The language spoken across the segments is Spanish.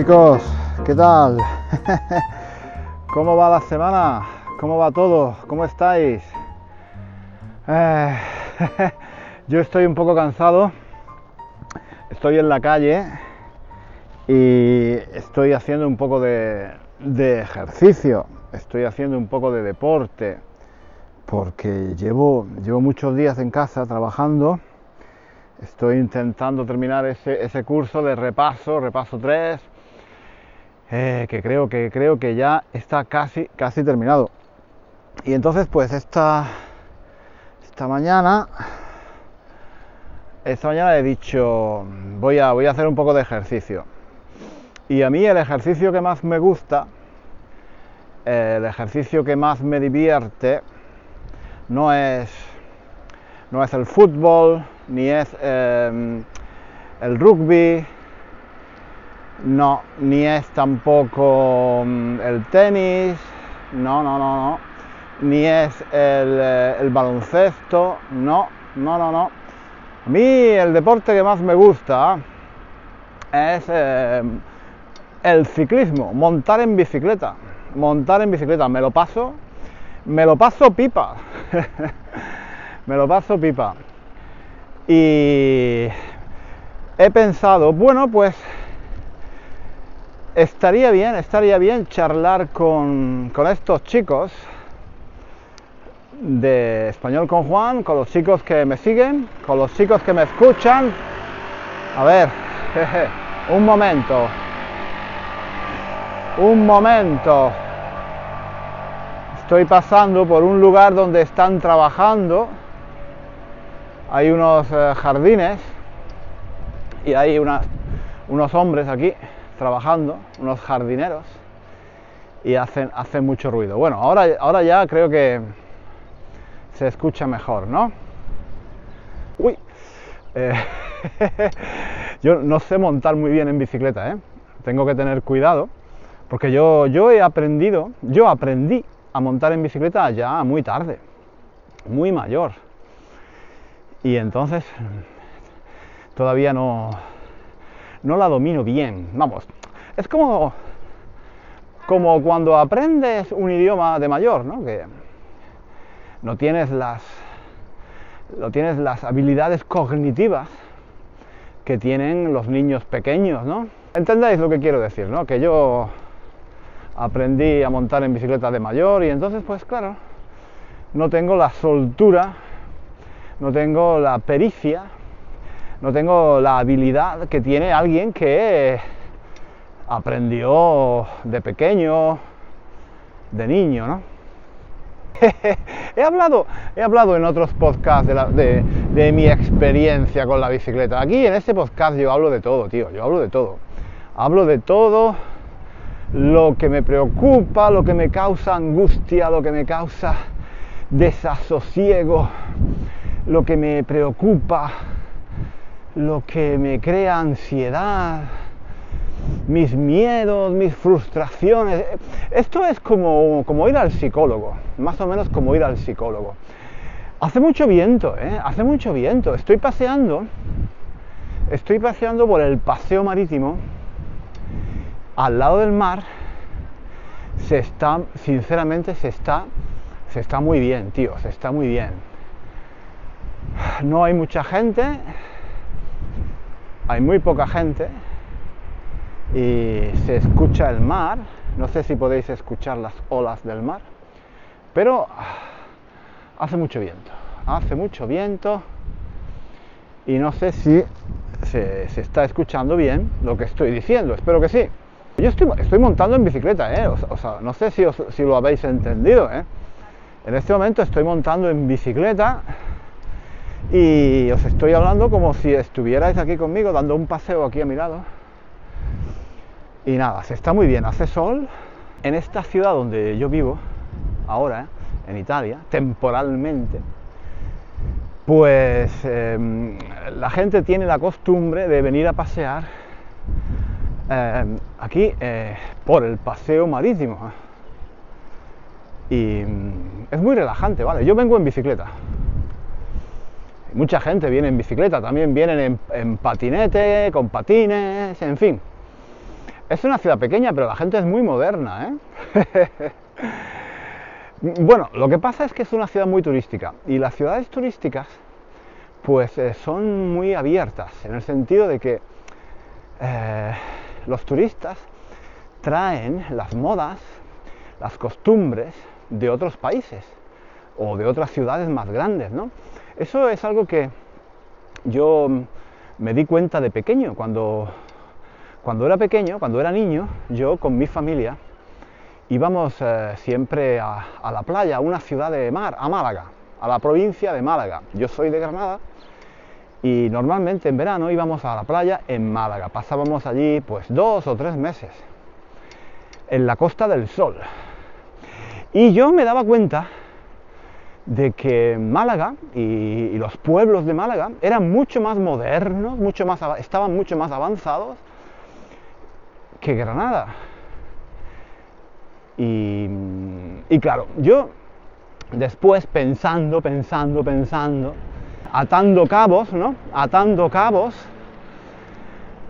Chicos, ¿qué tal? ¿Cómo va la semana? ¿Cómo va todo? ¿Cómo estáis? Eh, yo estoy un poco cansado. Estoy en la calle y estoy haciendo un poco de, ejercicio. Estoy haciendo un poco de deporte porque llevo, llevo muchos días en casa trabajando. Estoy intentando terminar ese, ese curso de repaso, repaso 3, eh, que creo que creo que ya está casi casi terminado. Y entonces pues esta esta mañana esta mañana he dicho voy a voy a hacer un poco de ejercicio. Y a mí el ejercicio que más me gusta, el ejercicio que más me divierte no es no es el fútbol ni es eh, el rugby no, ni es tampoco mm, el tenis, no, no, no, no, ni es el, eh, baloncesto, no, no, no, no. A mí el deporte que más me gusta es eh, el ciclismo, montar en bicicleta, montar en bicicleta, me lo paso, me lo paso pipa, me lo paso pipa. Y he pensado, bueno, pues estaría bien, estaría bien charlar con, estos chicos de Español con Juan, con los chicos que me siguen, con los chicos que me escuchan. A ver, un momento, un momento. Estoy pasando por un lugar donde están trabajando. Hay unos eh, jardines y hay unos hombres aquí trabajando, unos jardineros, y hacen, hacen mucho ruido. Bueno, ahora, ahora ya creo que se escucha mejor, ¿no? Uy, eh, yo no sé montar muy bien en bicicleta, ¿eh? Tengo que tener cuidado, porque yo, yo he aprendido, yo aprendí a montar en bicicleta ya muy tarde, muy mayor. Y entonces todavía no, no la domino bien. Vamos, es como, como cuando aprendes un idioma de mayor, ¿no? Que no tienes las, no tienes las habilidades cognitivas que tienen los niños pequeños, ¿no? ¿Entendéis lo que quiero decir, no? Que yo aprendí a montar en bicicleta de mayor y entonces, pues claro, no tengo la soltura, no tengo la pericia no tengo la habilidad que tiene alguien que aprendió de pequeño, de niño, ¿no? he, hablado, he hablado en otros podcasts de, de, mi experiencia con la bicicleta. Aquí en este podcast yo hablo de todo, tío, yo hablo de todo. Hablo de todo lo que me preocupa, lo que me causa angustia, lo que me causa desasosiego, lo que me preocupa, lo que me crea ansiedad, mis miedos, mis frustraciones. Esto es como, como ir al psicólogo, más o menos como ir al psicólogo. Hace mucho viento, ¿eh? Hace mucho viento. Estoy paseando, estoy paseando por el paseo marítimo, al lado del mar. Se está, sinceramente, se está, se está muy bien, tío, se está muy bien. No hay mucha gente, hay muy poca gente y se escucha el mar. No sé si podéis escuchar las olas del mar, pero hace mucho viento. Hace mucho viento y no sé si se, está escuchando bien lo que estoy diciendo, espero que sí. Yo estoy, montando en bicicleta, ¿eh? o, sea, no sé si, si lo habéis entendido. ¿eh? En este momento estoy montando en bicicleta y os estoy hablando como si estuvierais aquí conmigo dando un paseo aquí a mi lado. Y nada, se está muy bien, hace sol. En esta ciudad donde yo vivo, ahora, en Italia, temporalmente, pues em, la gente tiene la costumbre de venir a pasear em, aquí eh, por el paseo marítimo. Y mm, es muy relajante, ¿vale? Yo vengo en bicicleta. Mucha gente viene en bicicleta, también vienen en patinete, con patines, en fin. Es una ciudad pequeña, pero la gente es muy moderna, ¿eh? bueno, lo que pasa es que es una ciudad muy turística y las ciudades turísticas pues eh, son muy abiertas en el sentido de que eh, los turistas traen las modas, las costumbres de otros países o de otras ciudades más grandes, ¿no? Eso es algo que yo me di cuenta de pequeño cuando cuando era pequeño, cuando era niño, yo con mi familia íbamos eh, siempre a, la playa, a una ciudad de mar, a Málaga, a la provincia de Málaga. Yo soy de Granada y normalmente en verano íbamos a la playa en Málaga. Pasábamos allí pues dos o tres meses en la Costa del Sol. Y yo me daba cuenta de que Málaga y, los pueblos de Málaga eran mucho más modernos, mucho más, estaban mucho más avanzados que Granada. Y, claro, yo después pensando, pensando, pensando, atando cabos, ¿no? Atando cabos.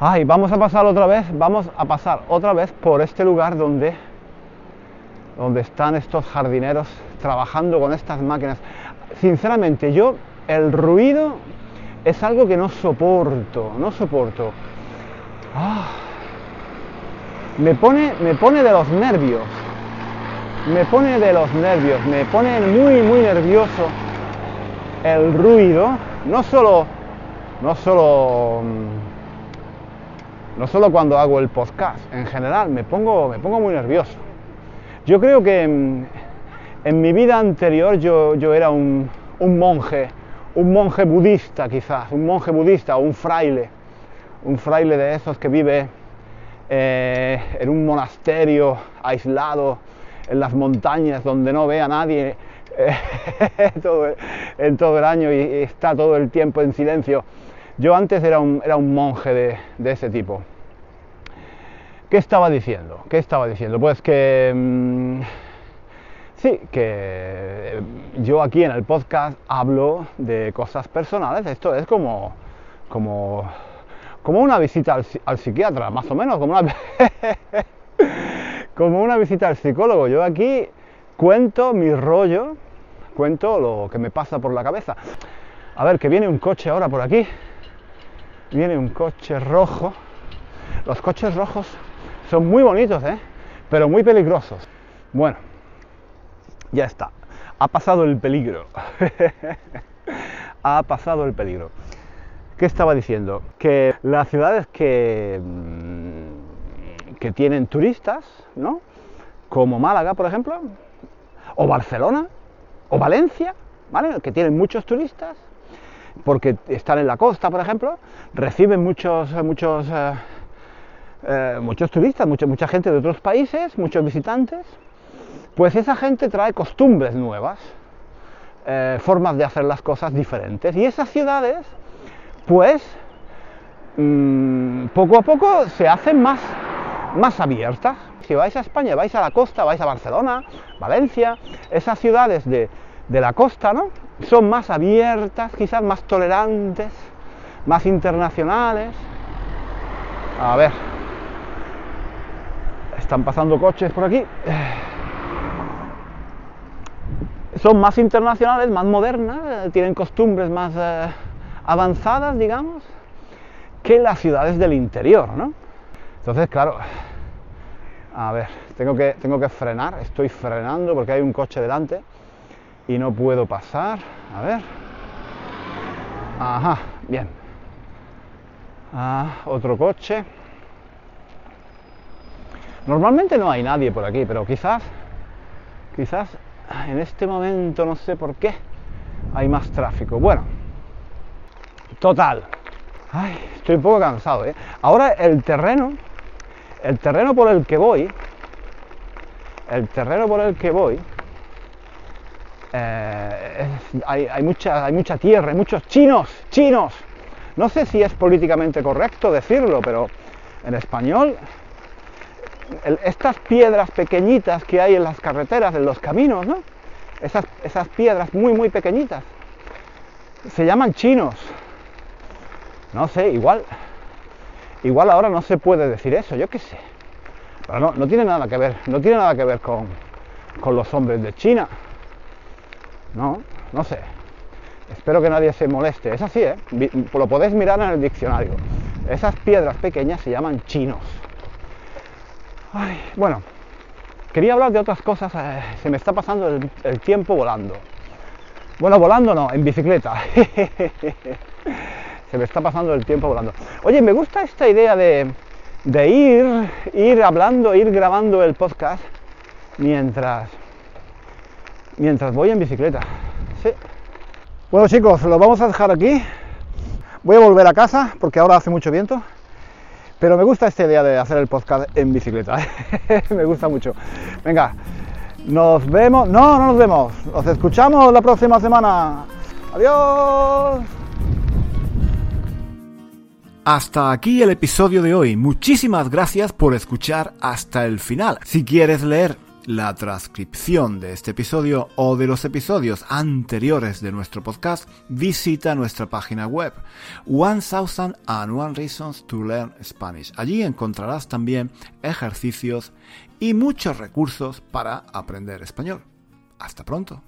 Ay, vamos a pasar otra vez, vamos a pasar otra vez por este lugar donde, donde están estos jardineros trabajando con estas máquinas. Sinceramente, yo el ruido es algo que no soporto, no soporto. Ah me pone, me pone de los nervios, me pone de los nervios, me pone muy, muy nervioso el ruido, no solo, no solo, mm, no solo cuando hago el podcast, en general me pongo, me pongo muy nervioso. Yo creo que mm, en, mi vida anterior yo, yo era un, un monje, un monje budista quizás, un monje budista o un fraile, un fraile de esos que vive eh, en un monasterio aislado en las montañas donde no ve a nadie eh, en todo el año y, está todo el tiempo en silencio. Yo antes era un, era un monje de, ese tipo. ¿Qué estaba diciendo? ¿Qué estaba diciendo? Pues que... Mm, sí, que yo aquí en el podcast hablo de cosas personales. Esto es como, como como una visita al, psiquiatra, más o menos, como una, como una visita al psicólogo. Yo aquí cuento mi rollo, cuento lo que me pasa por la cabeza. A ver, que viene un coche ahora por aquí. Viene un coche rojo. Los coches rojos son muy bonitos, ¿eh? Pero muy peligrosos. Bueno, ya está. Ha pasado el peligro. ha pasado el peligro. ¿Qué estaba diciendo? Que las ciudades que, mm, que tienen turistas, ¿no? Como Málaga, por ejemplo, o Barcelona, o Valencia, ¿vale? Que tienen muchos turistas, porque están en la costa, por ejemplo, reciben muchos, muchos, eh, eh, muchos turistas, mucha, gente de otros países, muchos visitantes, pues esa gente trae costumbres nuevas, eh, formas de hacer las cosas diferentes, y esas ciudades pues mm, poco a poco se hacen más, más abiertas. Si vais a España, vais a la costa, vais a Barcelona, Valencia, esas ciudades de, de la costa, ¿no? Son más abiertas, quizás más tolerantes, más internacionales. A ver, están pasando coches por aquí. Son más internacionales, más modernas, tienen costumbres más... Eh, avanzadas, digamos, que las ciudades del interior, ¿no? Entonces, claro, a ver, tengo que, tengo que frenar, estoy frenando porque hay un coche delante y no puedo pasar, a ver. Ajá, bien. Ah, otro coche. Normalmente no hay nadie por aquí, pero quizás, quizás en este momento, no sé por qué, hay más tráfico. Bueno, total. Estoy un poco cansado, ¿eh? Ahora el terreno, el terreno por el que voy, el terreno por el que voy, eh, hay, hay, mucha, hay mucha tierra, hay muchos chinos, chinos. No sé si es políticamente correcto decirlo, pero en español, estas piedras pequeñitas que hay en las carreteras, en los caminos, ¿no? Esas, esas piedras muy, muy pequeñitas, se llaman chinos. No sé, igual, igual ahora no se puede decir eso, yo qué sé. Pero no, no tiene nada que ver, no tiene nada que ver con, con los hombres de China. No, no sé. Espero que nadie se moleste. Es así, ¿eh? Lo podéis mirar en el diccionario. Esas piedras pequeñas se llaman chinos. Ay, bueno, quería hablar de otras cosas. Eh, se me está pasando el, tiempo volando. Bueno, volando no, en bicicleta. se me está pasando el tiempo volando. Oye, me gusta esta idea de, de ir, ir hablando, ir grabando el podcast mientras, mientras voy en bicicleta. Sí. Bueno chicos, lo vamos a dejar aquí. Voy a volver a casa porque ahora hace mucho viento. Pero me gusta esta idea de hacer el podcast en bicicleta. me gusta mucho. Venga, nos vemos. No, no nos vemos. Nos escuchamos la próxima semana. Adiós. Hasta aquí el episodio de hoy. Muchísimas gracias por escuchar hasta el final. Si quieres leer la transcripción de este episodio o de los episodios anteriores de nuestro podcast, visita nuestra página web One and One Reasons to Learn Spanish. Allí encontrarás también ejercicios y muchos recursos para aprender español. Hasta pronto.